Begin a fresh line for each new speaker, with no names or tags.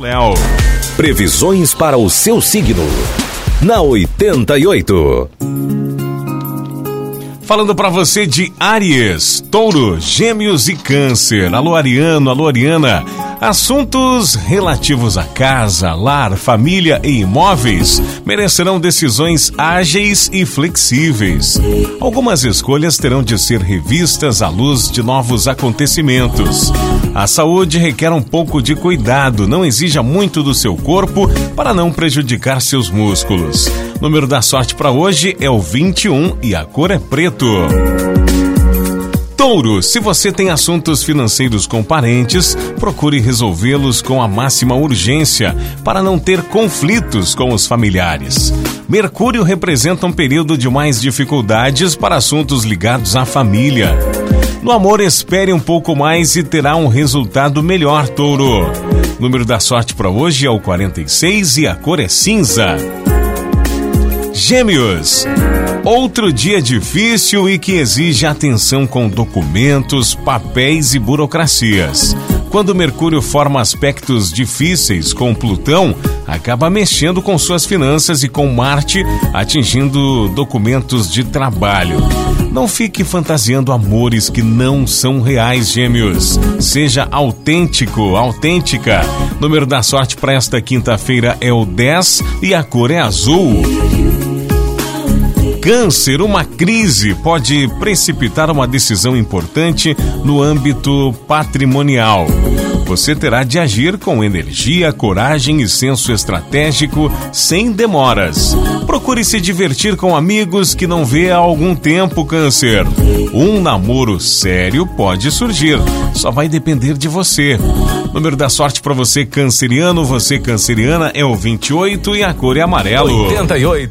Léo. Previsões para o seu signo. Na 88. Falando para você de Aries, Touro, Gêmeos e Câncer. Alô Ariano, alô Ariana. Assuntos relativos a casa, lar, família e imóveis merecerão decisões ágeis e flexíveis. Algumas escolhas terão de ser revistas à luz de novos acontecimentos. A saúde requer um pouco de cuidado, não exija muito do seu corpo para não prejudicar seus músculos. O número da sorte para hoje é o 21 e a cor é preto. Touro, se você tem assuntos financeiros com parentes, procure resolvê-los com a máxima urgência para não ter conflitos com os familiares. Mercúrio representa um período de mais dificuldades para assuntos ligados à família. No amor, espere um pouco mais e terá um resultado melhor, Touro. O número da sorte para hoje é o 46 e a cor é cinza. Gêmeos. Outro dia difícil e que exige atenção com documentos, papéis e burocracias. Quando Mercúrio forma aspectos difíceis com Plutão, acaba mexendo com suas finanças e com Marte atingindo documentos de trabalho. Não fique fantasiando amores que não são reais, gêmeos. Seja autêntico, autêntica. Número da sorte para esta quinta-feira é o 10 e a cor é azul. Câncer, uma crise pode precipitar uma decisão importante no âmbito patrimonial. Você terá de agir com energia, coragem e senso estratégico sem demoras. Procure se divertir com amigos que não vê há algum tempo, Câncer. Um namoro sério pode surgir, só vai depender de você. Número da sorte para você, canceriano, você canceriana, é o 28 e a cor é amarelo.
88.